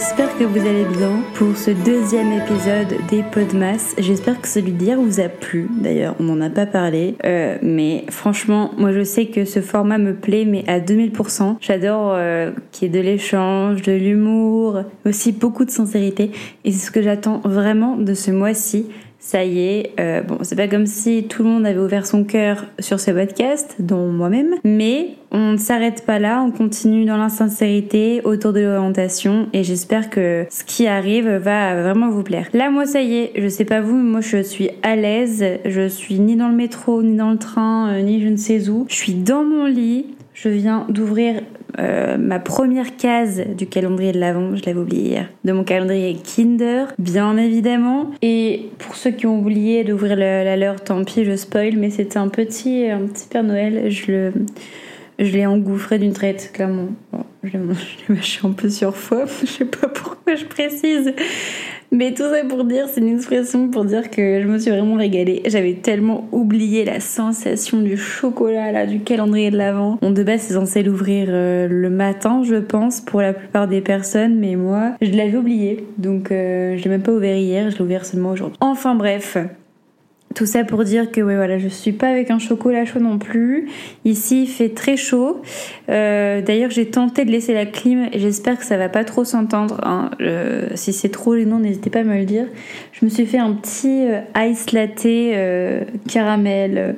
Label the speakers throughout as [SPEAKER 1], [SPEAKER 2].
[SPEAKER 1] J'espère que vous allez bien pour ce deuxième épisode des Podmas. J'espère que celui d'hier vous a plu. D'ailleurs, on n'en a pas parlé. Euh, mais franchement, moi je sais que ce format me plaît, mais à 2000%. J'adore euh, qu'il y ait de l'échange, de l'humour, aussi beaucoup de sincérité. Et c'est ce que j'attends vraiment de ce mois-ci ça y est, euh, bon, c'est pas comme si tout le monde avait ouvert son cœur sur ce podcast, dont moi-même, mais on ne s'arrête pas là, on continue dans l'insincérité autour de l'orientation et j'espère que ce qui arrive va vraiment vous plaire. Là, moi, ça y est, je sais pas vous, moi, je suis à l'aise, je suis ni dans le métro, ni dans le train, euh, ni je ne sais où. Je suis dans mon lit, je viens d'ouvrir euh, ma première case du calendrier de l'Avent, je l'avais oublié hier, de mon calendrier Kinder, bien évidemment. Et pour ceux qui ont oublié d'ouvrir la leur, tant pis, je spoil, mais c'était un petit, un petit Père Noël. Je le, je l'ai engouffré d'une traite, clairement. Je l'ai mâché un peu sur je sais pas pourquoi je précise. Mais tout ça pour dire, c'est une expression pour dire que je me suis vraiment régalée. J'avais tellement oublié la sensation du chocolat, là, du calendrier de l'Avent. On de base, c'est censé l'ouvrir euh, le matin, je pense, pour la plupart des personnes, mais moi, je l'avais oublié. Donc, euh, je l'ai même pas ouvert hier, je l'ai ouvert seulement aujourd'hui. Enfin bref, tout ça pour dire que ouais, voilà, je suis pas avec un chocolat chaud non plus. Ici, il fait très chaud. Euh, D'ailleurs, j'ai tenté de laisser la clim et j'espère que ça va pas trop s'entendre. Hein. si c'est trop gênant, n'hésitez pas à me le dire. Je me suis fait un petit euh, ice latte euh, caramel.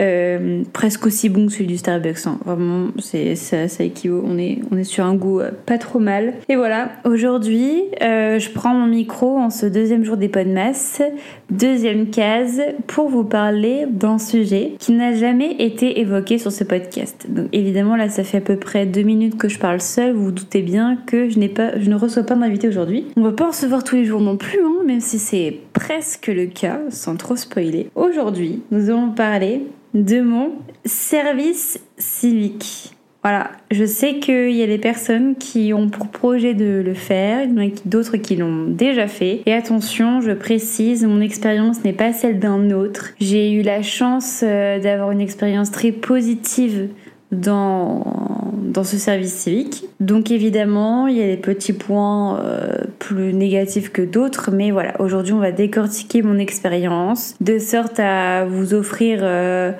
[SPEAKER 1] Euh, presque aussi bon que celui du Starbucks. Hein. Vraiment, c'est ça, ça, équivaut. On est, on est sur un goût euh, pas trop mal. Et voilà, aujourd'hui, euh, je prends mon micro en ce deuxième jour des Podmas, deuxième case, pour vous parler d'un sujet qui n'a jamais été évoqué sur ce podcast. Donc évidemment, là, ça fait à peu près deux minutes que je parle seule. Vous vous doutez bien que je n'ai pas, je ne reçois pas d'invité aujourd'hui. On va pas en recevoir tous les jours non plus, hein, même si c'est presque le cas, sans trop spoiler. Aujourd'hui, nous allons parler de mon service civique. Voilà, je sais qu'il y a des personnes qui ont pour projet de le faire, d'autres qui l'ont déjà fait. Et attention, je précise, mon expérience n'est pas celle d'un autre. J'ai eu la chance euh, d'avoir une expérience très positive dans, ce service civique. Donc évidemment, il y a des petits points euh, plus négatifs que d'autres, mais voilà, aujourd'hui on va décortiquer mon expérience de sorte à vous offrir... Euh,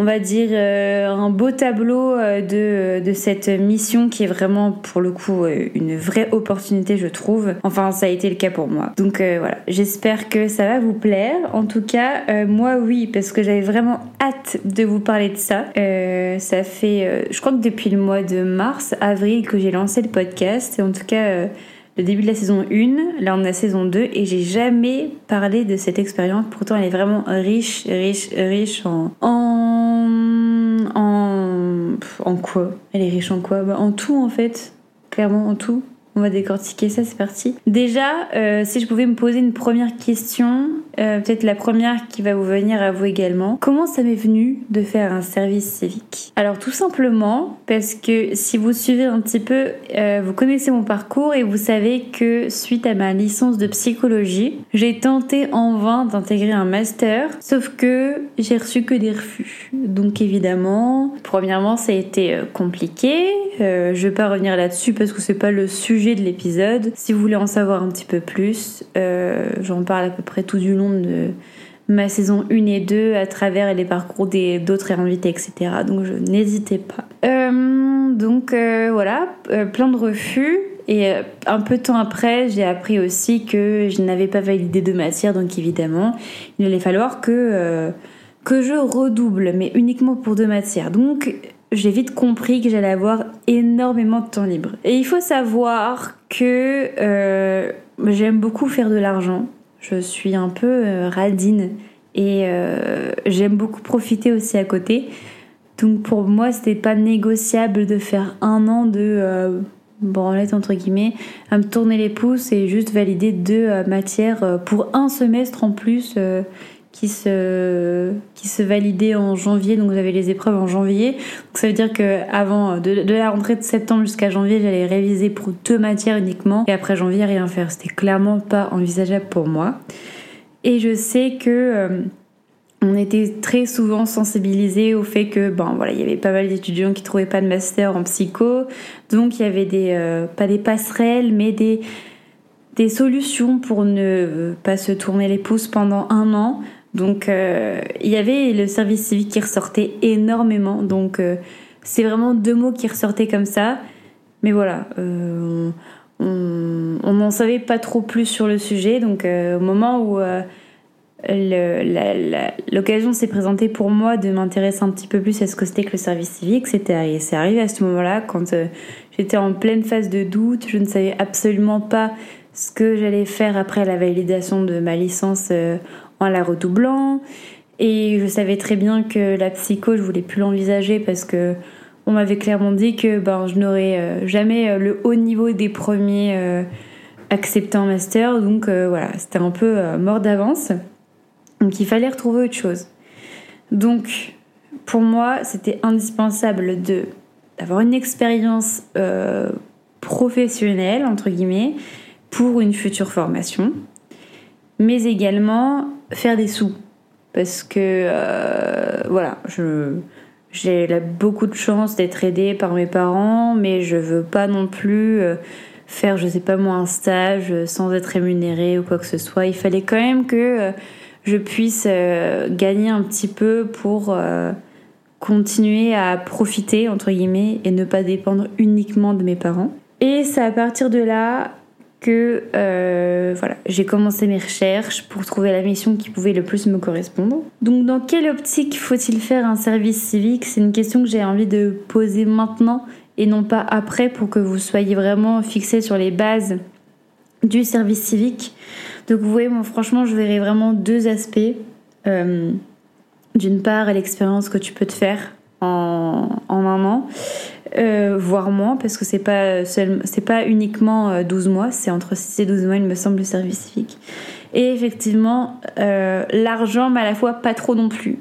[SPEAKER 1] on va dire, euh, un beau tableau euh, de, de, cette mission qui est vraiment, pour le coup, euh, une vraie opportunité, je trouve. Enfin, ça a été le cas pour moi. Donc voilà, j'espère que ça va vous plaire. En tout cas, moi, oui, parce que j'avais vraiment hâte de vous parler de ça. ça fait, je crois que depuis le mois de mars, avril, que j'ai lancé le podcast. En tout cas le début de la saison 1, là on a la saison 2 et j'ai jamais parlé de cette expérience. Pourtant elle est vraiment riche, riche, riche. En, en, quoi Elle est riche en quoi bah, En tout en fait, clairement en tout. On va décortiquer ça, c'est parti. Déjà, euh, si je pouvais me poser une première question, euh, peut-être la première qui va vous venir à vous également. Comment ça m'est venu de faire un service civique Alors tout simplement parce que si vous suivez un petit peu, euh, vous connaissez mon parcours et vous savez que suite à ma licence de psychologie, j'ai tenté en vain d'intégrer un master, sauf que j'ai reçu que des refus. Donc évidemment, premièrement, ça a été compliqué. Je vais pas revenir là-dessus parce que c'est pas le sujet de l'épisode. Si vous voulez en savoir un petit peu plus, euh, j'en parle à peu près tout du long de ma saison 1 et 2 à travers les parcours des d'autres invités, etc. Donc je n'hésitez pas. Euh, donc euh, voilà, plein de refus. Et un peu de temps après, j'ai appris aussi que je n'avais pas validé de matière, donc évidemment, il allait falloir que, que je redouble, mais uniquement pour deux matières. Donc j'ai vite compris que j'allais avoir énormément de temps libre. Et il faut savoir que euh, j'aime beaucoup faire de l'argent. Je suis un peu euh, radine et euh, j'aime beaucoup profiter aussi à côté. Donc pour moi, c'était pas négociable de faire un an de branlette entre guillemets, à me tourner les pouces et juste valider deux matières pour un semestre en plus qui se, qui se validait en janvier, donc j'avais les épreuves en janvier. Donc ça veut dire que avant de, de la rentrée de septembre jusqu'à janvier, j'allais réviser pour deux matières uniquement, et après janvier rien faire. C'était clairement pas envisageable pour moi. Et je sais que euh, on était très souvent sensibilisés au fait que ben voilà il y avait pas mal d'étudiants qui trouvaient pas de master en psycho donc il y avait des euh, pas des passerelles mais des des solutions pour ne pas se tourner les pouces pendant un an donc euh, il y avait le service civique qui ressortait énormément donc euh, c'est vraiment deux mots qui ressortaient comme ça mais voilà on n'en savait pas trop plus sur le sujet donc au moment où l'occasion s'est présentée pour moi de m'intéresser un petit peu plus à ce que c'était que le service civique. C'est arrivé à ce moment-là quand euh, j'étais en pleine phase de doute. Je ne savais absolument pas ce que j'allais faire après la validation de ma licence euh, en la redoublant. Et je savais très bien que la psycho, je voulais plus l'envisager parce que on m'avait clairement dit que ben, je n'aurais euh, jamais le haut niveau des premiers acceptés en master. Donc voilà, c'était un peu mort d'avance. Donc il fallait retrouver autre chose. Donc pour moi, c'était indispensable de d'avoir une expérience euh, professionnelle entre guillemets pour une future formation, mais également faire des sous parce que euh, voilà, je j'ai beaucoup de chance d'être aidée par mes parents, mais je veux pas non plus euh, faire, je sais pas moi, un stage sans être rémunérée ou quoi que ce soit. Il fallait quand même que je puisse euh, gagner un petit peu pour euh, continuer à profiter, entre guillemets, et ne pas dépendre uniquement de mes parents. Et c'est à partir de là que euh, voilà, j'ai commencé mes recherches pour trouver la mission qui pouvait le plus me correspondre. Donc dans quelle optique faut-il faire un service civique? C'est une question que j'ai envie de poser maintenant et non pas après pour que vous soyez vraiment fixé sur les bases du service civique. Donc vous voyez, moi franchement, je verrais vraiment deux aspects. Euh, d'une part, l'expérience que tu peux te faire en un an, euh, voire moins, parce que c'est pas c'est pas uniquement 12 euh, mois, c'est entre 6 et 12 mois, il me semble, le service civique. Et effectivement, l'argent, mais à la fois pas trop non plus.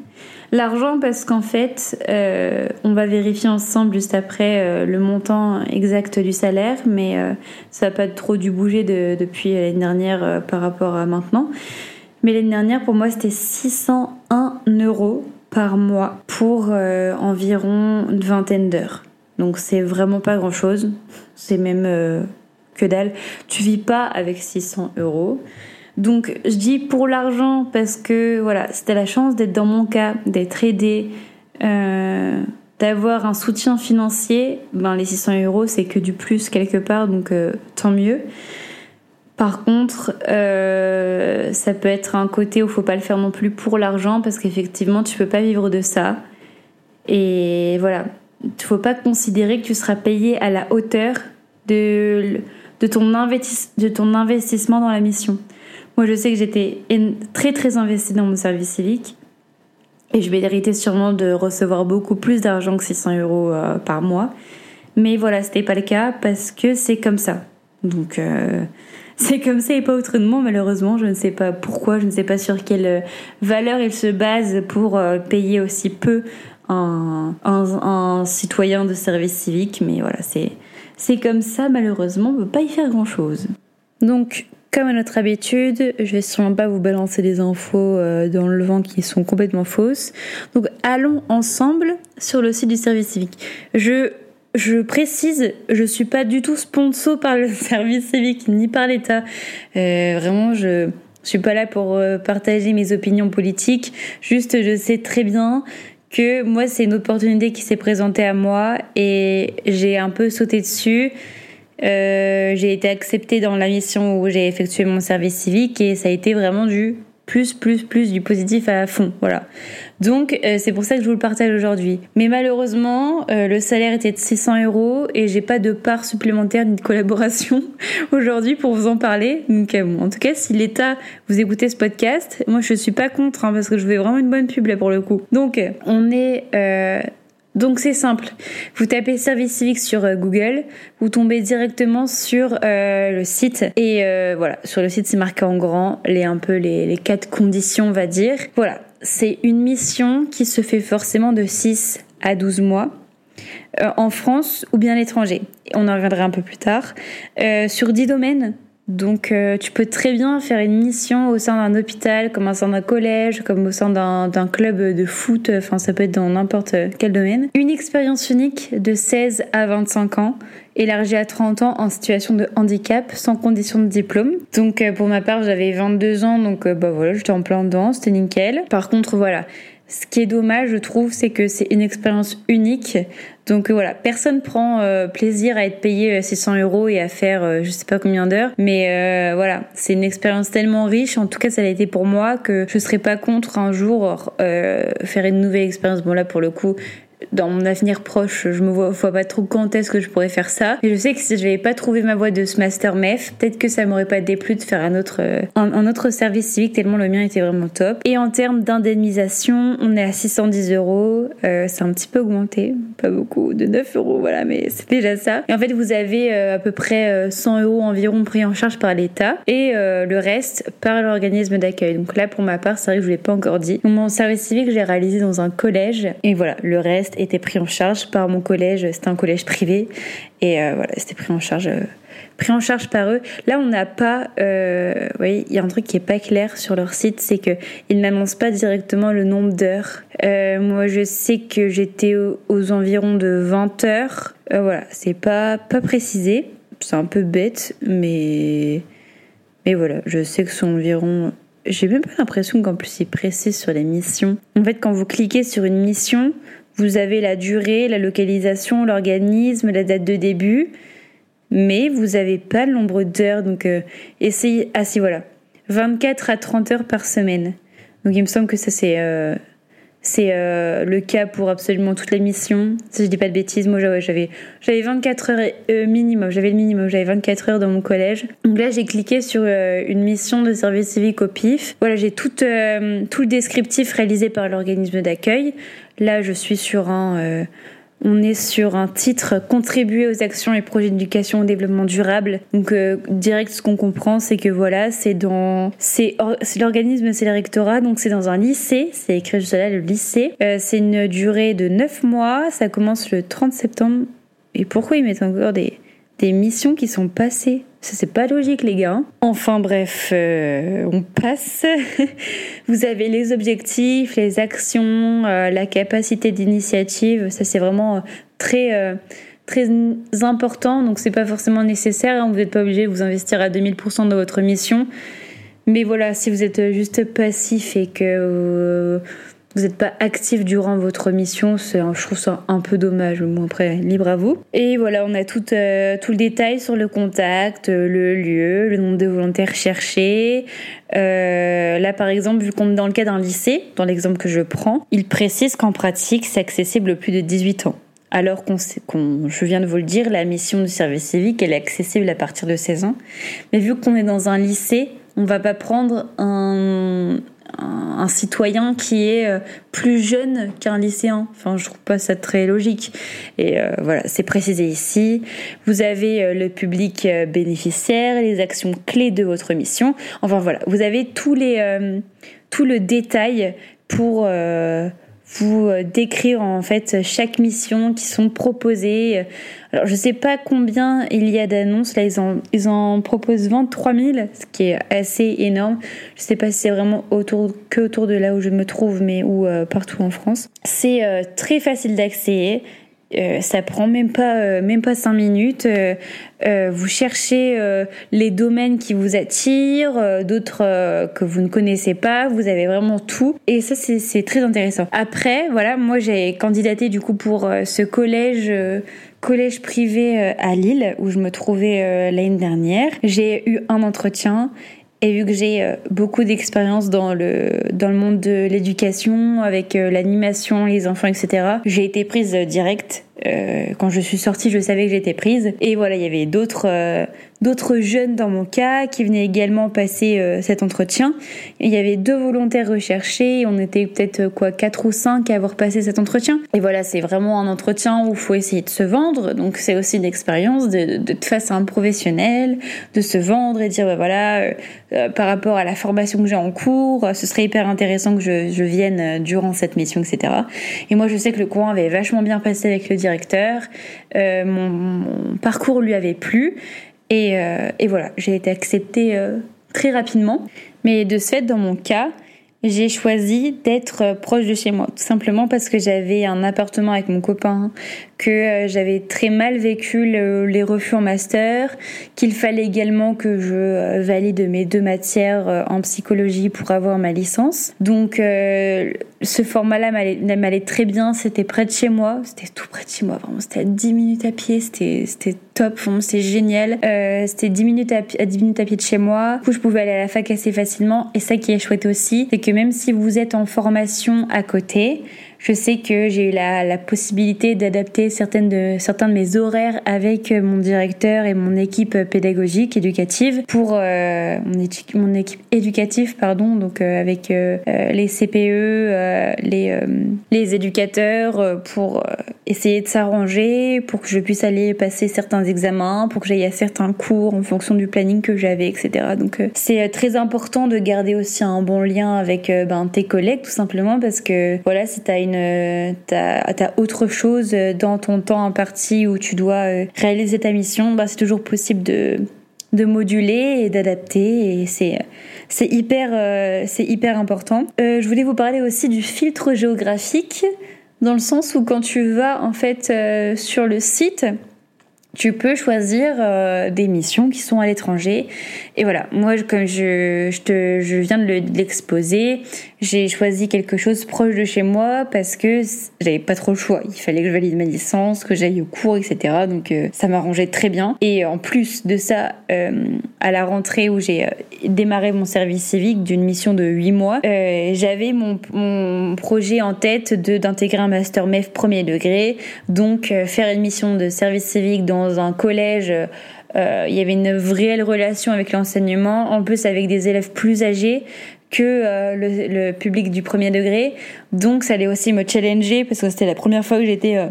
[SPEAKER 1] L'argent parce qu'en fait, euh, on va vérifier ensemble juste après euh, le montant exact du salaire, mais euh, ça n'a pas trop dû bouger depuis l'année dernière par rapport à maintenant. Mais l'année dernière, pour moi, c'était 601 euros par mois pour environ une vingtaine d'heures. Donc c'est vraiment pas grand chose. C'est même que dalle. Tu vis pas avec 600 euros. Donc je dis pour l'argent parce que voilà, c'était la chance d'être dans mon cas, d'être aidé, euh, d'avoir un soutien financier. Ben les 600 euros c'est que du plus quelque part, donc euh, tant mieux. Par contre, euh, ça peut être un côté où faut pas le faire non plus pour l'argent parce qu'effectivement tu peux pas vivre de ça. Et voilà, il faut pas considérer que tu seras payé à la hauteur de, de, ton, investissement dans la mission. Moi, je sais que j'étais très très investie dans mon service civique et je méritais sûrement de recevoir beaucoup plus d'argent que 600 euros euh, par mois. Mais voilà, c'était pas le cas parce que c'est comme ça. Donc euh, c'est comme ça et pas autrement malheureusement. Je ne sais pas pourquoi, je ne sais pas sur quelle valeur il se base pour euh, payer aussi peu un, citoyen de service civique. Mais voilà, c'est comme ça malheureusement, on ne peut pas y faire grand chose. Donc comme à notre habitude, je vais sûrement pas vous balancer des infos euh, dans le vent qui sont complètement fausses. Donc allons ensemble sur le site du service civique. Je je précise, je suis pas du tout sponsor par le service civique ni par l'État. Euh, vraiment, je suis pas là pour euh, partager mes opinions politiques. Juste, je sais très bien que moi, c'est une opportunité qui s'est présentée à moi et j'ai un peu sauté dessus. Euh, j'ai été acceptée dans la mission où j'ai effectué mon service civique et ça a été vraiment du plus, plus, plus du positif à fond. Voilà. Donc, euh, c'est pour ça que je vous le partage aujourd'hui. Mais malheureusement, euh, le salaire était de 600 euros et j'ai pas de part supplémentaire ni de collaboration aujourd'hui pour vous en parler. Donc, en tout cas, si l'État vous écoutez ce podcast, moi je suis pas contre hein, parce que je veux vraiment une bonne pub là pour le coup. Donc, on est donc c'est simple. Vous tapez service civique sur euh, Google, vous tombez directement sur euh, le site et euh, voilà, sur le site c'est marqué en grand les un peu les, les quatre conditions on va dire. Voilà, c'est une mission qui se fait forcément de 6 à 12 mois. en France ou bien à l'étranger. On en reviendra un peu plus tard. sur 10 domaines, Donc euh, tu peux très bien faire une mission au sein d'un hôpital, comme au sein d'un collège, comme au sein d'un club de foot, enfin ça peut être dans n'importe quel domaine. Une expérience unique de 16 à 25 ans, élargie à 30 ans en situation de handicap, sans condition de diplôme. Donc euh, pour ma part j'avais 22 ans, donc euh, bah voilà, j'étais en plein dedans, c'était nickel. Par contre voilà, ce qui est dommage, je trouve, c'est que c'est une expérience unique. Donc euh, voilà, personne prend euh, plaisir à être payé 600 euh, euros et à faire je sais pas combien d'heures. Mais voilà, c'est une expérience tellement riche. En tout cas, ça l'a été pour moi que je serais pas contre un jour faire une nouvelle expérience. Bon là, pour le coup, dans mon avenir proche, je me vois, pas trop quand est-ce que je pourrais faire ça. Et je sais que si je n'avais pas trouvé ma voie de ce master MEF, peut-être que ça m'aurait pas déplu de faire un autre, euh, un, autre service civique tellement le mien était vraiment top. Et en termes d'indemnisation, on est à 610 euros. Euh, c'est un petit peu augmenté, pas beaucoup, de 9 euros, voilà, mais c'est déjà ça. Et en fait, vous avez euh, à peu près 100 euros environ pris en charge par l'État et le reste par l'organisme d'accueil. Donc là, pour ma part, c'est vrai que je vous l'ai pas encore dit. Mon service civique, j'ai réalisé dans un collège et voilà, le reste était pris en charge par mon collège. C'était un collège privé et euh, voilà, c'était pris en charge. Euh, pris en charge par eux. Là, on n'a pas, euh, oui, il y a un truc qui est pas clair sur leur site, c'est que ils n'annoncent pas directement le nombre d'heures. moi, je sais que j'étais aux, environs de 20 heures. voilà, c'est pas pas précisé. C'est un peu bête, mais mais voilà, je sais que c'est environ j'ai même pas l'impression qu'en plus il précise sur les missions. En fait, quand vous cliquez sur une mission, vous avez la durée, la localisation, l'organisme, la date de début, mais vous n'avez pas le nombre d'heures. Donc, euh, essayez. Ah, si, voilà. 24 à 30 heures par semaine. Donc, il me semble que ça, c'est. Euh, c'est euh, le cas pour absolument toutes les missions. Si je dis pas de bêtises, moi j'avais j'avais 24 heures minimum, j'avais le minimum, j'avais 24 heures dans mon collège. Donc là j'ai cliqué sur une mission de service civique au PIF. Voilà, j'ai tout tout le descriptif réalisé par l'organisme d'accueil. Là, je suis sur un, euh, on est sur un titre contribuer aux actions et projets d'éducation au développement durable. Donc euh, direct, ce qu'on comprend, c'est que voilà, c'est dans, c'est, l'organisme, c'est le rectorat, donc c'est dans un lycée. C'est écrit juste là, le lycée. Euh, c'est une durée de 9 mois. Ça commence le 30 septembre. Et pourquoi ils mettent encore des des missions qui sont passées? Ça, c'est pas logique, les gars. Enfin, bref, euh, on passe. Vous avez les objectifs, les actions, euh, la capacité d'initiative. Ça, c'est vraiment euh, très, très important. Donc, c'est pas forcément nécessaire. Hein. Vous n'êtes pas obligé de vous investir à 2000% dans votre mission. Mais voilà, si vous êtes juste passif et que vous n'êtes pas actif durant votre mission, je trouve ça un peu dommage. Bon, après, libre à vous. Et voilà, on a tout, euh, le détail sur le contact, euh, le lieu, le nombre de volontaires cherchés. Euh, là, par exemple, vu qu'on est dans le cas d'un lycée, dans l'exemple que je prends, il précise qu'en pratique, c'est accessible aux plus de 18 ans. Alors qu'on, qu'on, je viens de vous le dire, la mission du service civique, elle est accessible à partir de 16 ans. Mais vu qu'on est dans un lycée, on va pas prendre un, un, citoyen qui est euh, plus jeune qu'un lycéen. Enfin, je trouve pas ça très logique. Et euh, voilà, c'est précisé ici. Vous avez euh, le public bénéficiaire, les actions clés de votre mission. Enfin voilà, vous avez tous les, tout le détail pour vous euh, décrire en fait chaque mission qui sont proposées. Alors je sais pas combien il y a d'annonces, là ils en, ils en proposent 23 000, ce qui est assez énorme. Je sais pas si c'est vraiment autour, que autour de là où je me trouve, mais ou euh, partout en France. C'est euh, très facile d'accès. Euh, ça prend même pas euh, même pas cinq minutes. Euh, vous cherchez les domaines qui vous attirent, d'autres que vous ne connaissez pas. Vous avez vraiment tout et ça c'est très intéressant. Après voilà, moi j'ai candidaté du coup pour ce collège collège privé à Lille où je me trouvais l'année dernière. J'ai eu un entretien et vu que j'ai euh, beaucoup d'expérience dans le, dans le monde de l'éducation, avec euh, l'animation, les enfants, etc., j'ai été prise direct. Euh, quand je suis sortie, je savais que j'étais prise. Et voilà, il y avait d'autres d'autres jeunes dans mon cas qui venaient également passer euh, cet entretien. il y avait deux volontaires recherchés, on était peut-être euh, quoi quatre ou cinq à avoir passé cet entretien. Et voilà, c'est vraiment un entretien où il faut essayer de se vendre, donc c'est aussi une expérience de, de, face à un professionnel, de se vendre et dire bah voilà, euh, par rapport à la formation que j'ai en cours, ce serait hyper intéressant que je, je vienne durant cette mission, etc. Et moi je sais que le courant avait vachement bien passé avec le directeur, mon, mon parcours lui avait plu. Et, et voilà, j'ai été acceptée très rapidement. Mais de ce fait, dans mon cas, j'ai choisi d'être proche de chez moi, tout simplement parce que j'avais un appartement avec mon copain, que euh, j'avais très mal vécu les refus en master, qu'il fallait également que je euh, valide mes deux matières euh, en psychologie pour avoir ma licence. Donc ce format-là m'allait très bien, c'était près de chez moi, c'était tout près de chez moi, vraiment, c'était à 10 minutes à pied, c'était top, c'était génial. c'était 10 minutes à, à 10 minutes à pied de chez moi, du coup je pouvais aller à la fac assez facilement, et ça qui est chouette aussi, c'est que même si vous êtes en formation à côté, je sais que j'ai eu la, possibilité d'adapter certaines de, certains de mes horaires avec mon directeur et mon équipe pédagogique éducative pour euh, mon, mon, équipe éducative pardon donc euh, avec euh, les CPE les les éducateurs pour essayer de s'arranger pour que je puisse aller passer certains examens pour que j'aille à certains cours en fonction du planning que j'avais etc donc c'est très important de garder aussi un bon lien avec ben, tes collègues tout simplement parce que voilà si tu as une une, t'as, as autre chose dans ton temps imparti où tu dois euh, réaliser ta mission, bah, c'est toujours possible de, moduler et d'adapter et c'est hyper euh, important. Euh, je voulais vous parler aussi du filtre géographique dans le sens où quand tu vas en fait sur le site tu peux choisir euh, des missions qui sont à l'étranger. Et voilà, moi, comme je viens de l'exposer, j'ai choisi quelque chose proche de chez moi parce que j'avais pas trop le choix. Il fallait que je valide ma licence, que j'aille au cours, etc. Donc euh, ça m'arrangeait très bien. Et en plus de ça, euh, à la rentrée où j'ai démarré mon service civique d'une mission de 8 mois, j'avais mon, projet en tête de d'intégrer un master MEF premier degré. Donc faire une mission de service civique dans un collège, euh, il y avait une réelle relation avec l'enseignement, en plus avec des élèves plus âgés que euh, le, public du premier degré. Donc ça allait aussi me challenger parce que c'était la première fois que j'étais euh,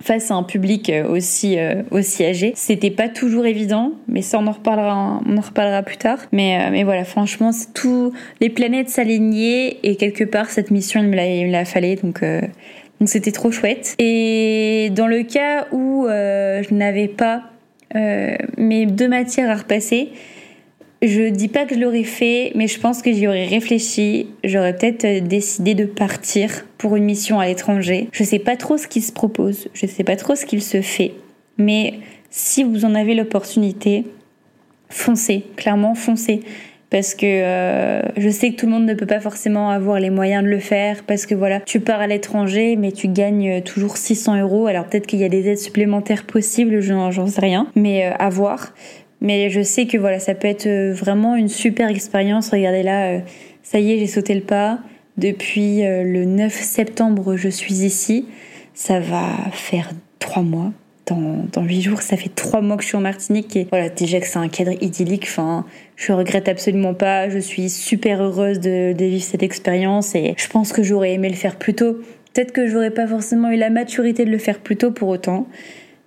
[SPEAKER 1] face à un public aussi aussi âgé. C'était pas toujours évident, mais ça on en reparlera on en reparlera plus tard. Mais mais voilà, franchement, tout les planètes s'alignaient et quelque part cette mission il me l'a me l'a fallu donc donc c'était trop chouette. Et dans le cas où euh, je n'avais pas euh, mes deux matières à repasser, je dis pas que je l'aurais fait, mais je pense que j'y aurais réfléchi. J'aurais peut-être euh, décidé de partir pour une mission à l'étranger. Je sais pas trop ce qui se propose, je sais pas trop ce qu'il se fait, mais si vous en avez l'opportunité, foncez, clairement foncez parce que euh, je sais que tout le monde ne peut pas forcément avoir les moyens de le faire parce que voilà, tu pars à l'étranger mais tu gagnes toujours 600 euros. Alors peut-être qu'il y a des aides supplémentaires possibles, j'en sais rien, mais euh, à voir. Mais je sais que voilà, ça peut être euh, vraiment une super expérience. Regardez là, ça y est, j'ai sauté le pas. Depuis le 9 septembre, je suis ici. Ça va faire trois mois dans, dans 8 jours, ça fait 3 mois que je suis en Martinique et voilà, déjà que c'est un cadre idyllique, enfin, je regrette absolument pas, je suis super heureuse de, de vivre cette expérience et je pense que j'aurais aimé le faire plus tôt. Peut-être que j'aurais pas forcément eu la maturité de le faire plus tôt pour autant,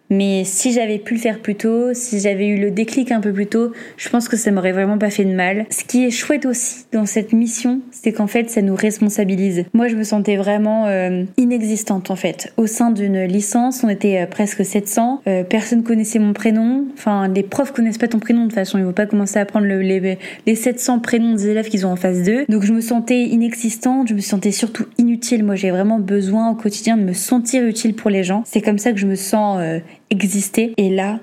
[SPEAKER 1] mais si j'avais pu le faire plus tôt, si j'avais eu le déclic un peu plus tôt, je pense que ça m'aurait vraiment pas fait de mal. Ce qui est chouette aussi dans cette mission, c'est qu'en fait, ça nous responsabilise. Moi, je me sentais vraiment euh, inexistante en fait. Au sein d'une licence, on était euh, presque 700. Euh, personne connaissait mon prénom. Enfin, les profs connaissent pas ton prénom de toute façon. Ils vont pas commencer à prendre le, les, les 700 prénoms des élèves qu'ils ont en face d'eux. Donc, je me sentais inexistante. Je me sentais surtout inutile. Moi, j'ai vraiment besoin au quotidien de me sentir utile pour les gens. C'est comme ça que je me sens exister. Et là,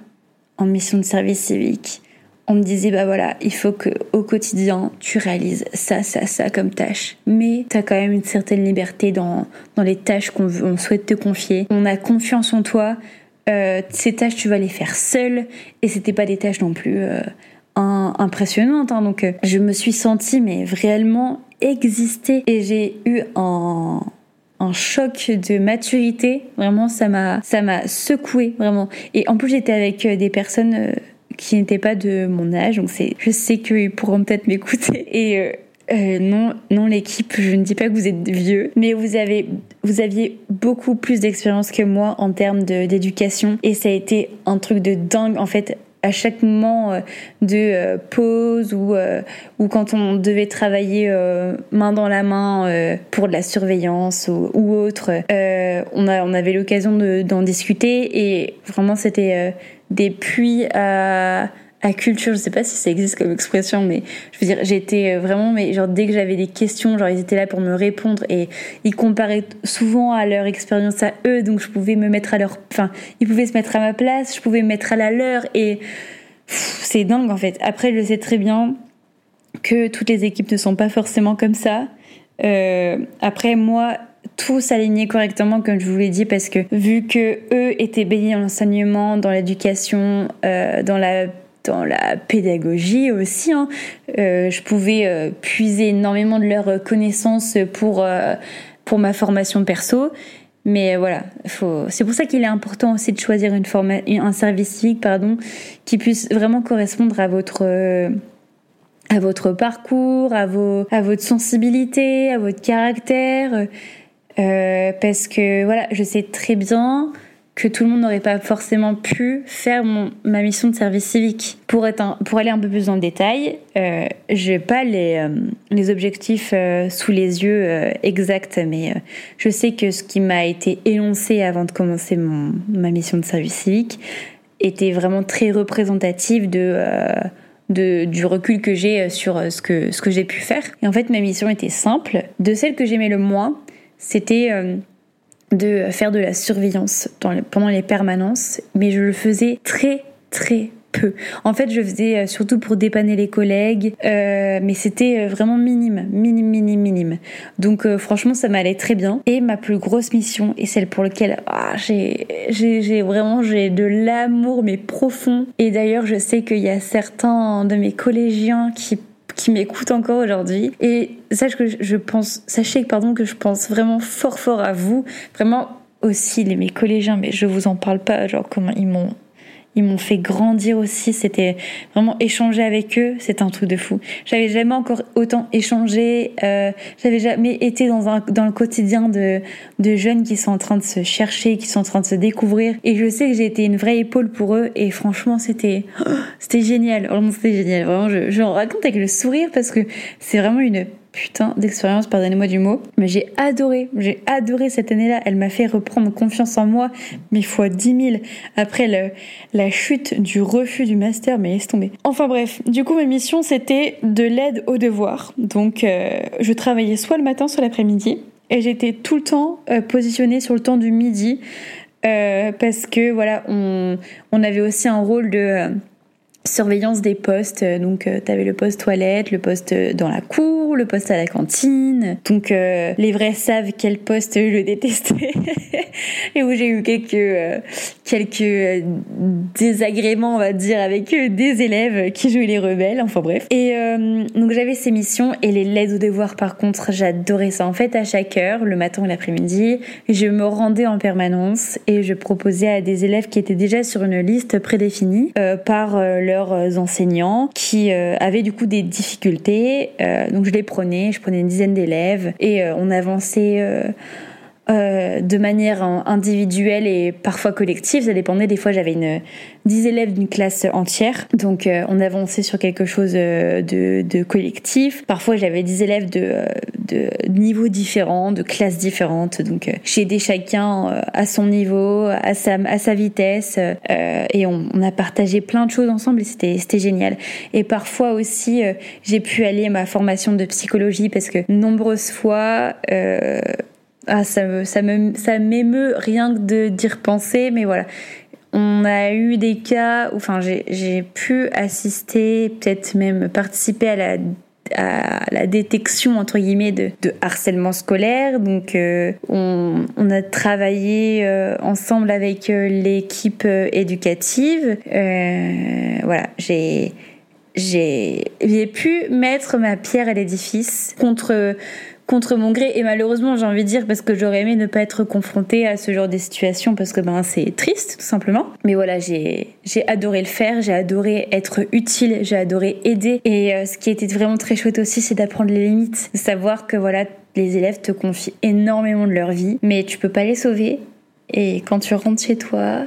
[SPEAKER 1] en mission de service civique, on me disait bah voilà, il faut que au quotidien tu réalises ça, ça, ça comme tâche. Mais tu as quand même une certaine liberté dans, dans les tâches qu'on on souhaite te confier. On a confiance en toi. Euh, ces tâches tu vas les faire seule et c'était pas des tâches non plus euh, impressionnantes. Hein. Donc euh, je me suis sentie mais réellement exister et j'ai eu un un choc de maturité. Vraiment, ça m'a, secoué vraiment. Et en plus, j'étais avec euh, des personnes euh, qui n'étaient pas de mon âge, donc je sais qu'ils pourront peut-être m'écouter. Et euh, non, non l'équipe, je ne dis pas que vous êtes vieux, mais vous avez, vous aviez beaucoup plus d'expérience que moi en termes d'éducation et ça a été un truc de dingue en fait à chaque moment euh, de euh, pause ou, euh, ou quand on devait travailler main dans la main pour de la surveillance ou, autre, on, a, on avait l'occasion d'en discuter. Et vraiment c'était des puits à culture, je sais pas si ça existe comme expression, mais je veux dire, j'étais euh, vraiment, mais genre dès que j'avais des questions, genre ils étaient là pour me répondre et ils comparaient souvent à leur expérience à eux, donc je pouvais me mettre à leur, enfin, ils pouvaient se mettre à ma place, je pouvais me mettre à la leur et c'est dingue en fait. Après, je sais très bien que toutes les équipes ne sont pas forcément comme ça. Euh, après, moi, tout s'alignait correctement comme je vous l'ai dit parce que vu que eux étaient baignés dans l'enseignement, dans l'éducation, euh, dans la dans la pédagogie aussi. Hein. Euh, je pouvais euh, puiser énormément de leurs connaissances pour, euh, pour ma formation perso. Mais voilà, c'est pour ça qu'il est important aussi de choisir une forma... un service civique pardon, qui puisse vraiment correspondre à votre, à votre parcours, à, vos... à votre sensibilité, à votre caractère. parce que voilà, je sais très bien que tout le monde n'aurait pas forcément pu faire mon, ma mission de service civique. Pour, être pour aller un peu plus dans le détail, euh, je n'ai pas les, euh, les objectifs euh, sous les yeux euh, exacts, mais je sais que ce qui m'a été énoncé avant de commencer mon, ma mission de service civique était vraiment très représentatif de... De, du recul que j'ai sur ce que, ce que j'ai pu faire. Et en fait, ma mission était simple. De celle que j'aimais le moins, c'était de faire de la surveillance pendant les permanences, mais je le faisais très très peu. En fait, je faisais euh, surtout pour dépanner les collègues, euh, mais c'était euh, vraiment minime, minime, minime, minime. Donc franchement, ça m'allait très bien. Et ma plus grosse mission, et celle pour laquelle ah, j'ai, j'ai vraiment j'ai de l'amour mais profond. Et d'ailleurs, je sais qu'il y a certains de mes collégiens qui qui m'écoute encore aujourd'hui. Et sache que je pense, sachez pardon que je pense vraiment fort fort à vous, vraiment aussi les mes collégiens, mais je vous en parle pas, genre comment ils m'ont ils m'ont fait grandir aussi. C'était vraiment échanger avec eux, c'est un truc de fou. J'avais jamais encore autant échangé. Euh, j'avais jamais été dans un dans le quotidien de de jeunes qui sont en train de se chercher, qui sont en train de se découvrir. Et je sais que j'ai été une vraie épaule pour eux. Et franchement, c'était c'était génial. Vraiment, c'était génial. Vraiment, je je raconte avec le sourire parce que c'est vraiment une putain d'expérience, pardonnez-moi du mot. Mais j'ai adoré, j'ai adoré cette année-là. Elle m'a fait reprendre confiance en moi, mais fois 10 000 après la chute du refus du master, mais laisse tomber. Enfin bref, du coup, ma mission c'était de l'aide aux devoirs. Donc, euh, je travaillais soit le matin, soit l'après-midi. Et j'étais tout le temps euh, positionnée sur le temps du midi. Euh, parce que voilà, on avait aussi un rôle de surveillance des postes. Euh, donc, euh, tu avais le poste toilette, le poste euh, dans la cour, le poste à la cantine. Donc, les vrais savent quel poste je détestais et où j'ai eu quelques quelques désagréments, on va dire, avec des élèves qui jouaient les rebelles. Enfin bref. Et donc, j'avais ces missions et les lettres aux devoirs. Par contre, j'adorais ça. En fait, à chaque heure, le matin ou l'après-midi, je me rendais en permanence et je proposais à des élèves qui étaient déjà sur une liste prédéfinie par leur euh, enseignants qui euh, avaient du coup des difficultés. Euh, donc je les prenais, je prenais une dizaine d'élèves et on avançait euh, de manière individuelle et parfois collective. Ça dépendait. Des fois, j'avais une 10 élèves d'une classe entière. Donc, euh, on avançait sur quelque chose euh, de, de collectif. Parfois, j'avais 10 élèves de, de niveaux différents, de classes différentes. Donc, j'ai aidé chacun à son niveau, à sa, à sa vitesse. et on, on, a partagé plein de choses ensemble et c'était, c'était génial. Et parfois aussi, j'ai pu aller à ma formation de psychologie parce que nombreuses fois, ah, ça me, ça me, ça m'émeut rien que de dire penser, mais voilà. On a eu des cas où, enfin, j'ai pu assister, peut-être même participer à la à la détection entre guillemets de, de harcèlement scolaire. Donc euh, on, on, a travaillé euh, ensemble avec euh, l'équipe éducative. voilà, j'ai j'ai pu mettre ma pierre à l'édifice contre contre mon gré. Et malheureusement j'ai envie de dire parce que j'aurais aimé ne pas être confrontée à ce genre de situation parce que ben c'est triste tout simplement. Mais voilà j'ai adoré le faire j'ai adoré être utile j'ai adoré aider. Et euh, ce qui était vraiment très chouette aussi c'est d'apprendre les limites. De savoir que voilà les élèves te confient énormément de leur vie mais tu peux pas les sauver. Et quand tu rentres chez toi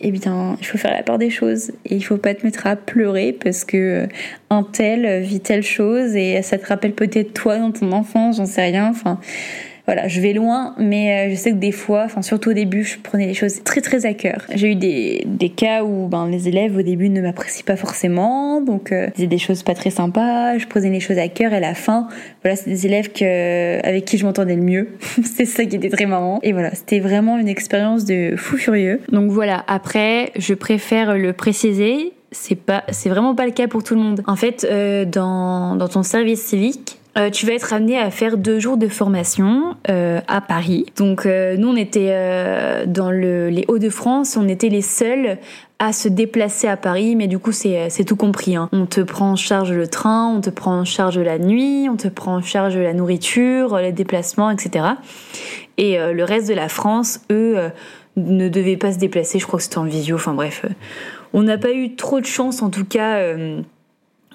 [SPEAKER 1] eh bien, il faut faire la part des choses et il faut pas te mettre à pleurer parce que euh, un tel vit telle chose et ça te rappelle peut-être toi dans ton enfance, j'en sais rien. Enfin, voilà, je vais loin, mais je sais que des fois, enfin surtout au début, je prenais les choses très très à cœur. J'ai eu des, des cas où ben, les élèves au début ne m'apprécient pas forcément, donc euh, disaient des choses pas très sympas, je prenais les choses à cœur et à la fin, voilà, c'est des élèves que, avec qui je m'entendais le mieux. c'est ça qui était très marrant. Et voilà, c'était vraiment une expérience de fou furieux. Donc voilà, après, je préfère le préciser, c'est pas c'est vraiment pas le cas pour tout le monde. En fait, euh, dans, dans ton service civique, euh, tu vas être amené à faire deux jours de formation euh, à Paris. Donc euh, nous, on était euh, dans le, les Hauts-de-France, on était les seuls à se déplacer à Paris, mais du coup c'est tout compris. Hein. On te prend en charge le train, on te prend en charge la nuit, on te prend en charge la nourriture, les déplacements, etc. Et le reste de la France, eux, ne devaient pas se déplacer. Je crois que c'était en visio. Enfin bref, on n'a pas eu trop de chance en tout cas.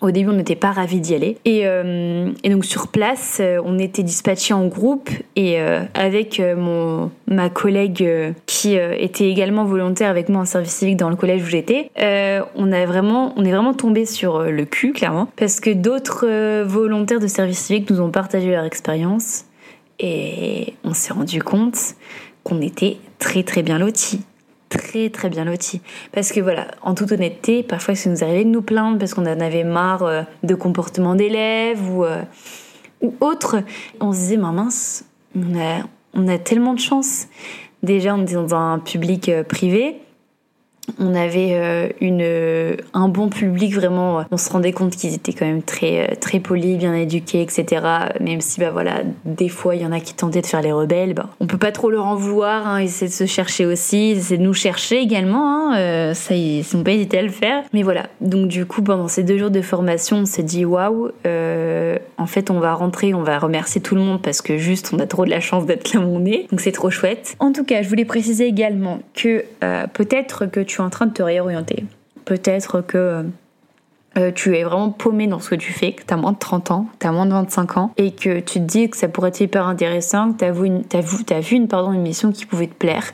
[SPEAKER 1] Au début, on n'était pas ravis d'y aller. Et, euh, donc sur place, euh, on était dispatchés en groupe et euh, avec mon ma collègue qui était également volontaire avec moi en service civique dans le collège où j'étais, on a vraiment, on est vraiment tombé sur le cul clairement parce que d'autres volontaires de service civique nous ont partagé leur expérience et on s'est rendu compte qu'on était très très bien lotis très très bien lotis. Parce que voilà, en toute honnêteté, parfois ça nous arrivait de nous plaindre parce qu'on en avait marre euh, de comportement d'élèves ou, euh, ou autre. On se disait, mince, on a, on a tellement de chance. Déjà, on est dans un public euh, privé on avait euh, euh, un bon public vraiment. On se rendait compte qu'ils étaient quand même très, euh, très polis, bien éduqués, etc. Même si, bah voilà, des fois, il y en a qui tentaient de faire les rebelles. Bah, on peut pas trop leur en vouloir. Hein, ils essaient de se chercher aussi. Ils essaient de nous chercher également. Hein, ça, ils sont pas hésité à le faire. Mais voilà. Donc, du coup, pendant ces deux jours de formation, on s'est dit, waouh, en fait, on va rentrer, on va remercier tout le monde parce que juste, on a trop de la chance d'être là où on est. Donc, c'est trop chouette. En tout cas, je voulais préciser également que peut-être que tu tu es en train de te réorienter. Peut-être que euh, tu es vraiment paumé dans ce que tu fais, que tu as moins de 30 ans, tu as moins de 25 ans, et que tu te dis que ça pourrait être hyper intéressant, que tu as vu, une, as pardon, une mission qui pouvait te plaire,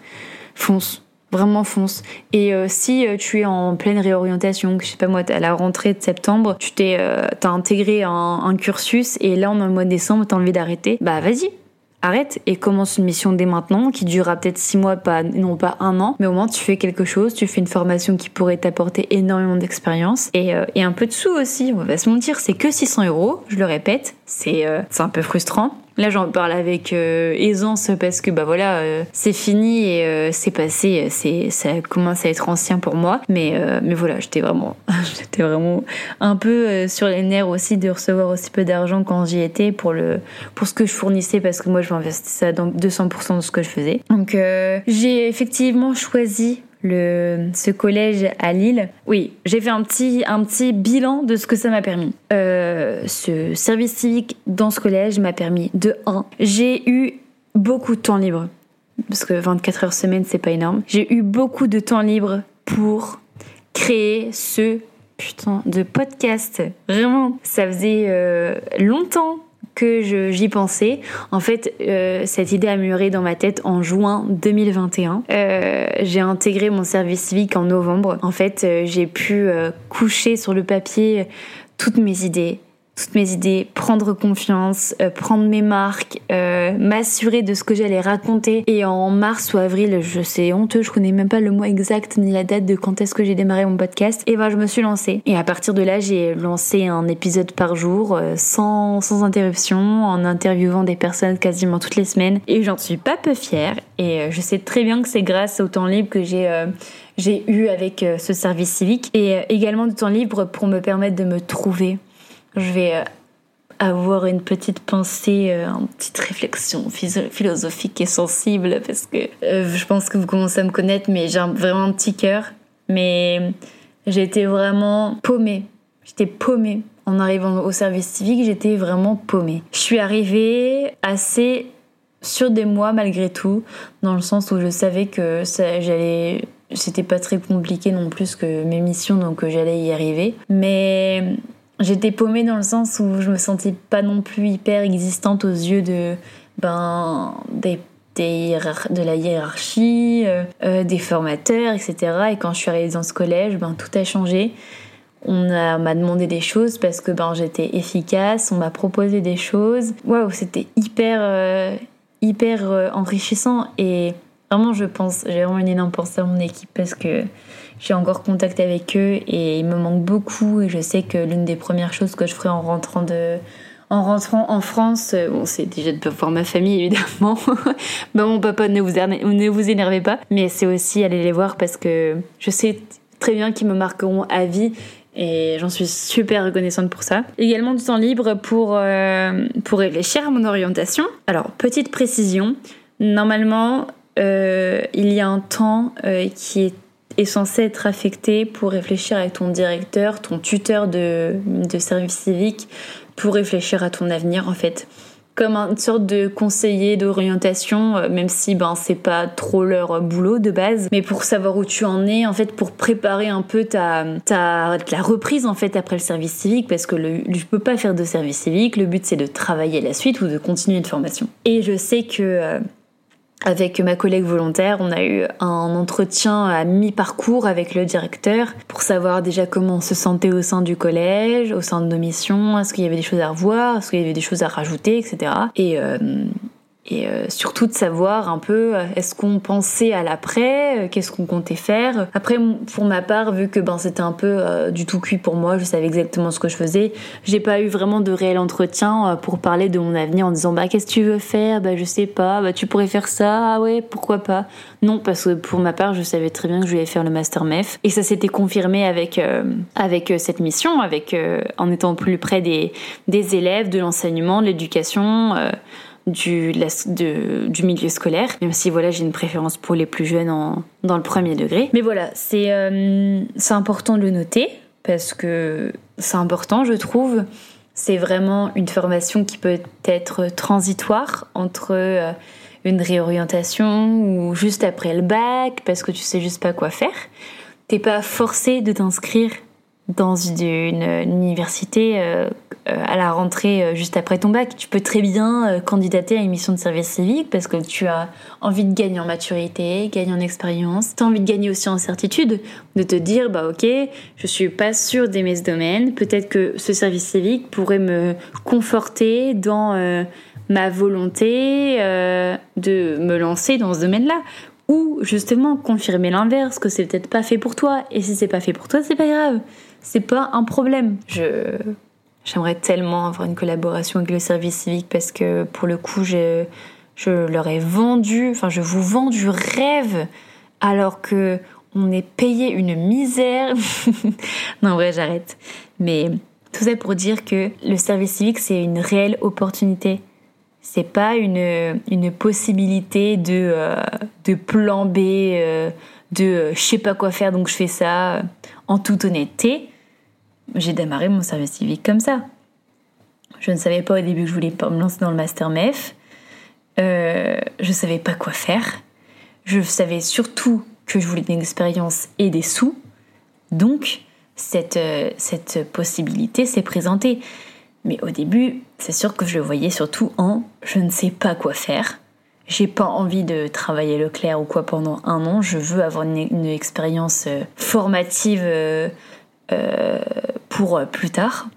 [SPEAKER 1] fonce. Vraiment fonce. Et euh, si euh, tu es en pleine réorientation, que je sais pas moi, à la rentrée de septembre, tu t'es, intégré un, cursus et là on est mois de décembre, t'as envie d'arrêter, bah vas-y, arrête et commence une mission dès maintenant qui durera peut-être six mois, pas, non pas un an, mais au moins tu fais quelque chose, tu fais une formation qui pourrait t'apporter énormément d'expérience et, euh, et, un peu de sous aussi. On va se mentir, c'est que 600 euros, je le répète, c'est euh, c'est un peu frustrant. Là, j'en parle avec euh, aisance parce que bah voilà, euh, c'est fini et euh, c'est passé, c'est ça commence à être ancien pour moi. Mais mais voilà, j'étais vraiment j'étais vraiment un peu sur les nerfs aussi de recevoir aussi peu d'argent quand j'y étais pour le pour ce que je fournissais parce que moi je m'investissais dans 200% de ce que je faisais. Donc j'ai effectivement choisi le, ce collège à Lille. Oui, j'ai fait un petit, un petit bilan de ce que ça m'a permis. Euh, ce service civique dans ce collège m'a permis de 1. J'ai eu beaucoup de temps libre. Parce que 24 heures semaine, c'est pas énorme. J'ai eu beaucoup de temps libre pour créer ce putain de podcast. Vraiment, ça faisait euh, longtemps que j'y pensais. En fait, euh, cette idée a mûri dans ma tête en juin 2021. Euh, j'ai intégré mon service civique en novembre. En fait, euh, j'ai pu coucher sur le papier toutes mes idées, toutes mes idées, prendre confiance, euh, prendre mes marques, euh, m'assurer de ce que j'allais raconter. Et en mars ou avril, je sais honteux, je connais même pas le mois exact ni la date de quand est-ce que j'ai démarré mon podcast. Et ben je me suis lancée. Et à partir de là, j'ai lancé un épisode par jour, euh, sans, sans interruption, en interviewant des personnes quasiment toutes les semaines. Et j'en suis pas peu fière. Et je sais très bien que c'est grâce au temps libre que j'ai j'ai eu avec ce service civique et également du temps libre pour me permettre de me trouver je vais euh, avoir une petite pensée, euh, une petite réflexion philosophique et sensible parce que euh, je pense que vous commencez à me connaître, mais j'ai vraiment un petit cœur. Mais j'étais vraiment paumée. J'étais paumée. En arrivant au service civique, j'étais vraiment paumée. Je suis arrivée assez sur des mois malgré tout, dans le sens où je savais que j'allais c'était pas très compliqué non plus que mes missions donc j'allais y arriver mais J'étais paumée dans le sens où je me sentais pas non plus hyper existante aux yeux de ben des, de la hiérarchie, euh, euh, des formateurs, etc. Et quand je suis arrivée dans ce collège, ben tout a changé. On m'a demandé des choses parce que ben j'étais efficace, on m'a proposé des choses. Waouh, c'était hyper euh, hyper enrichissant et vraiment je pense, j'ai vraiment une énorme pensée à mon équipe parce que j'ai encore contact avec eux et il me manque beaucoup et je sais que l'une des premières choses que je ferai en rentrant en France, euh, bon, c'est déjà de voir ma famille évidemment. bah, mon papa, ne vous, ne vous énervez pas, mais c'est aussi aller les voir parce que je sais très bien qu'ils me marqueront à vie et j'en suis super reconnaissante pour ça. Également du temps libre pour, euh, pour réfléchir à mon orientation. Alors, petite précision, normalement, euh, il y a un temps qui est est censé être affecté pour réfléchir avec ton directeur, ton tuteur de, de service civique, pour réfléchir à ton avenir en fait comme une sorte de conseiller d'orientation, euh, même si ben c'est pas trop leur boulot de base, mais pour savoir où tu en es, en fait, pour préparer un peu ta, ta la reprise en fait après le service civique, parce que le, je peux pas faire de service civique, le but c'est de travailler la suite ou de continuer une formation. Et je sais que euh, avec ma collègue volontaire, on a eu un entretien à mi-parcours avec le directeur pour savoir déjà comment on se sentait au sein du collège, au sein de nos missions, est-ce qu'il y avait des choses à revoir, est-ce qu'il y avait des choses à rajouter, etc. Et euh, et euh, surtout de savoir un peu euh, est-ce qu'on pensait à l'après, euh, qu'est-ce qu'on comptait faire. Après pour ma part vu que ben c'était un peu du tout cuit pour moi, je savais exactement ce que je faisais. J'ai pas eu vraiment de réel entretien pour parler de mon avenir en disant bah qu'est-ce que tu veux faire? Bah je sais pas, bah tu pourrais faire ça? Ah ouais, pourquoi pas? Non parce que pour ma part, je savais très bien que je voulais faire le master MEF et ça s'était confirmé avec avec cette mission avec en étant plus près des des élèves, de l'enseignement, de l'éducation du, du milieu scolaire, même si voilà j'ai une préférence pour les plus jeunes en, dans le premier degré. Mais voilà, c'est euh, important de le noter parce que c'est important je trouve. C'est vraiment une formation qui peut être transitoire entre euh, une réorientation ou juste après le bac parce que tu sais juste pas quoi faire. T'es pas forcé de t'inscrire dans une, université euh, à la rentrée euh, juste après ton bac. Tu peux très bien euh, candidater à une mission de service civique parce que tu as envie de gagner en maturité, gagner en expérience. Tu as envie de gagner aussi en certitude, de te dire bah ok, je suis pas sûre d'aimer ce domaine. Peut-être que ce service civique pourrait me conforter dans ma volonté de me lancer dans ce domaine-là ou justement confirmer l'inverse que c'est peut-être pas fait pour toi et si c'est pas fait pour toi c'est pas grave c'est pas un problème. Je j'aimerais tellement avoir une collaboration avec le service civique parce que pour le coup, je, je leur ai vendu, enfin je vous vends du rêve alors que on est payé une misère. non, en vrai, j'arrête. Mais tout ça pour dire que le service civique, c'est une réelle opportunité. C'est pas une, une possibilité de, euh, de plan B, euh, de euh, je sais pas quoi faire donc je fais ça. En toute honnêteté, j'ai démarré mon service civique comme ça. Je ne savais pas au début que je voulais pas me lancer dans le master MEF. Euh, je savais pas quoi faire. Je savais surtout que je voulais une expérience et des sous. Donc, cette, euh, cette possibilité s'est présentée. Mais au début, c'est sûr que je le voyais surtout en je ne sais pas quoi faire. J'ai pas envie de travailler Leclerc ou quoi pendant un an. Je veux avoir une, expérience euh, formative euh, euh, pour plus tard.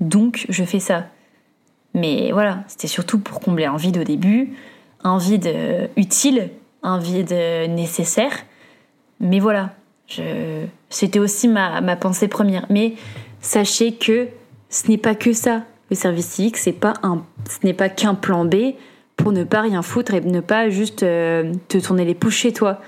[SPEAKER 1] Donc je fais ça. Mais voilà, c'était surtout pour combler un vide au début, un vide utile, un vide nécessaire. Mais voilà, c'était aussi ma, ma pensée première. Mais sachez que ce n'est pas que ça. Le service civique, c'est pas un, ce n'est pas qu'un plan B pour ne pas rien foutre et ne pas juste euh, te tourner les pouces chez toi.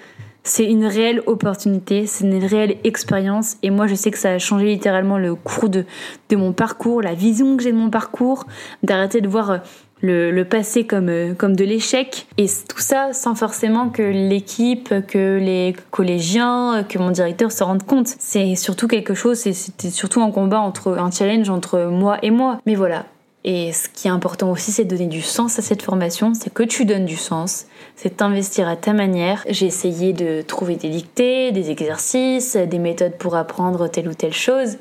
[SPEAKER 1] C'est une réelle opportunité, c'est une réelle expérience et moi je sais que ça a changé littéralement le cours de, de mon parcours, la vision que j'ai de mon parcours, d'arrêter de voir euh, le, le, passé comme, euh, comme de l'échec et tout ça sans forcément que l'équipe, que les collégiens, que mon directeur se rendent compte. C'est surtout quelque chose, c'était surtout un combat entre, un challenge entre moi et moi. Mais voilà, et ce qui est important aussi, c'est de donner du sens à cette formation, c'est que tu donnes du sens, c'est t'investir à ta manière. J'ai essayé de trouver des dictées, des exercices, des méthodes pour apprendre telle ou telle chose.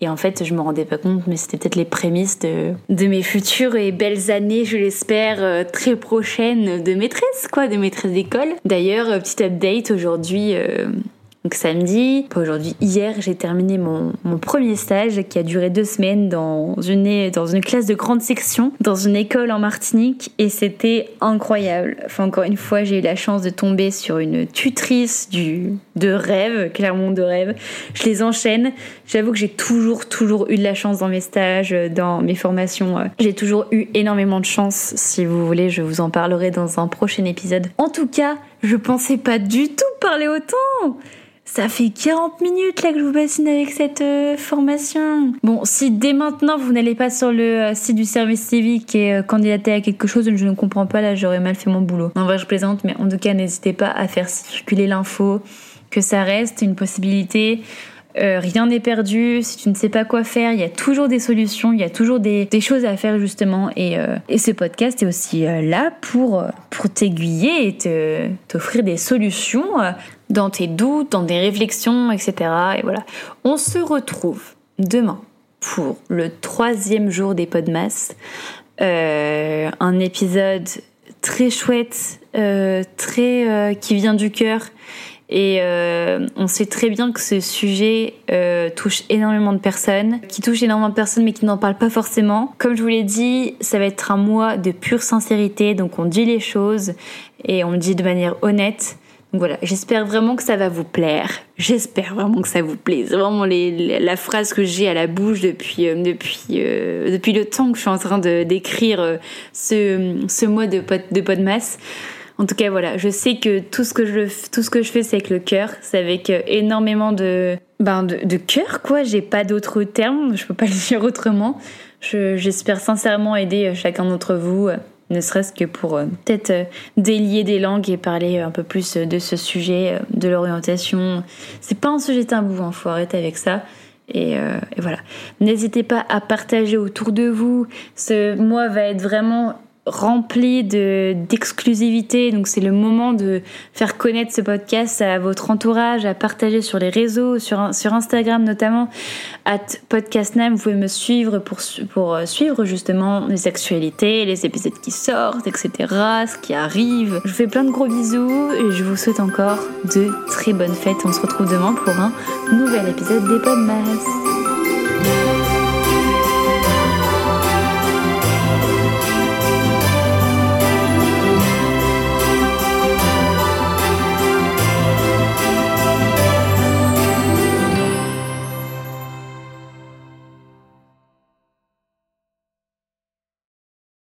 [SPEAKER 1] Et en fait, je me rendais pas compte, mais c'était peut-être les prémices de, mes futures et belles années, je l'espère, euh, très prochaines de maîtresse, quoi, de maîtresse d'école. D'ailleurs, euh, petit update, aujourd'hui, euh, Donc samedi, pas aujourd'hui, hier, j'ai terminé mon, premier stage qui a duré deux semaines dans une, dans une classe de grande section, dans une école en Martinique, et c'était incroyable. Enfin, encore une fois, j'ai eu la chance de tomber sur une tutrice de rêve, clairement de rêve. Je les enchaîne. J'avoue que j'ai toujours, toujours eu de la chance dans mes stages, dans mes formations. J'ai toujours eu énormément de chance. Si vous voulez, je vous en parlerai dans un prochain épisode. En tout cas, je pensais pas du tout parler autant. Ça fait 40 minutes là que je vous bassine avec cette euh, formation. Bon, si dès maintenant vous n'allez pas sur le euh, site du service civique et euh, candidater à quelque chose, je ne comprends pas, là j'aurais mal fait mon boulot. En vrai, je plaisante, mais en tout cas, n'hésitez pas à faire circuler l'info, que ça reste une possibilité. Rien n'est perdu. Si tu ne sais pas quoi faire, il y a toujours des solutions, il y a toujours des, choses à faire justement. Et, et ce podcast est aussi là pour, pour t'aiguiller et t'offrir des solutions dans tes doutes, dans des réflexions, etc. Et voilà. On se retrouve demain pour le troisième jour des Podmas. Euh, un épisode très chouette, euh, très euh, qui vient du cœur. Et euh, on sait très bien que ce sujet euh, touche énormément de personnes, qui touche énormément de personnes mais qui n'en parlent pas forcément. Comme je vous l'ai dit, ça va être un mois de pure sincérité, donc on dit les choses et on le dit de manière honnête voilà, j'espère vraiment que ça va vous plaire. J'espère vraiment que ça vous plaît. C'est vraiment la phrase que j'ai à la bouche depuis, euh, depuis, euh, depuis le temps que je suis en train de, d'écrire euh, ce, ce mois de, pod, de Podmas. En tout cas, voilà, je sais que tout ce que je, fais, c'est avec le cœur. C'est avec énormément de, ben, de, de cœur, quoi. J'ai pas d'autres termes. Je peux pas le dire autrement. Je, j'espère sincèrement aider chacun d'entre vous ne serait-ce que pour euh, peut-être euh, délier des langues et parler un peu plus de ce sujet, euh, de l'orientation. C'est pas un sujet tabou, hein, faut arrêter avec ça. Et voilà. N'hésitez pas à partager autour de vous. Ce mois va être vraiment rempli de d'exclusivité. Donc c'est le moment de faire connaître ce podcast à votre entourage, à partager sur les réseaux, sur sur Instagram notamment podcastname. Vous pouvez me suivre pour pour euh, suivre justement les actualités, les épisodes qui sortent, etc. Ce qui arrive. Je vous fais plein de gros bisous et je vous souhaite encore de très bonnes fêtes. On se retrouve demain pour un nouvel épisode des Podmas.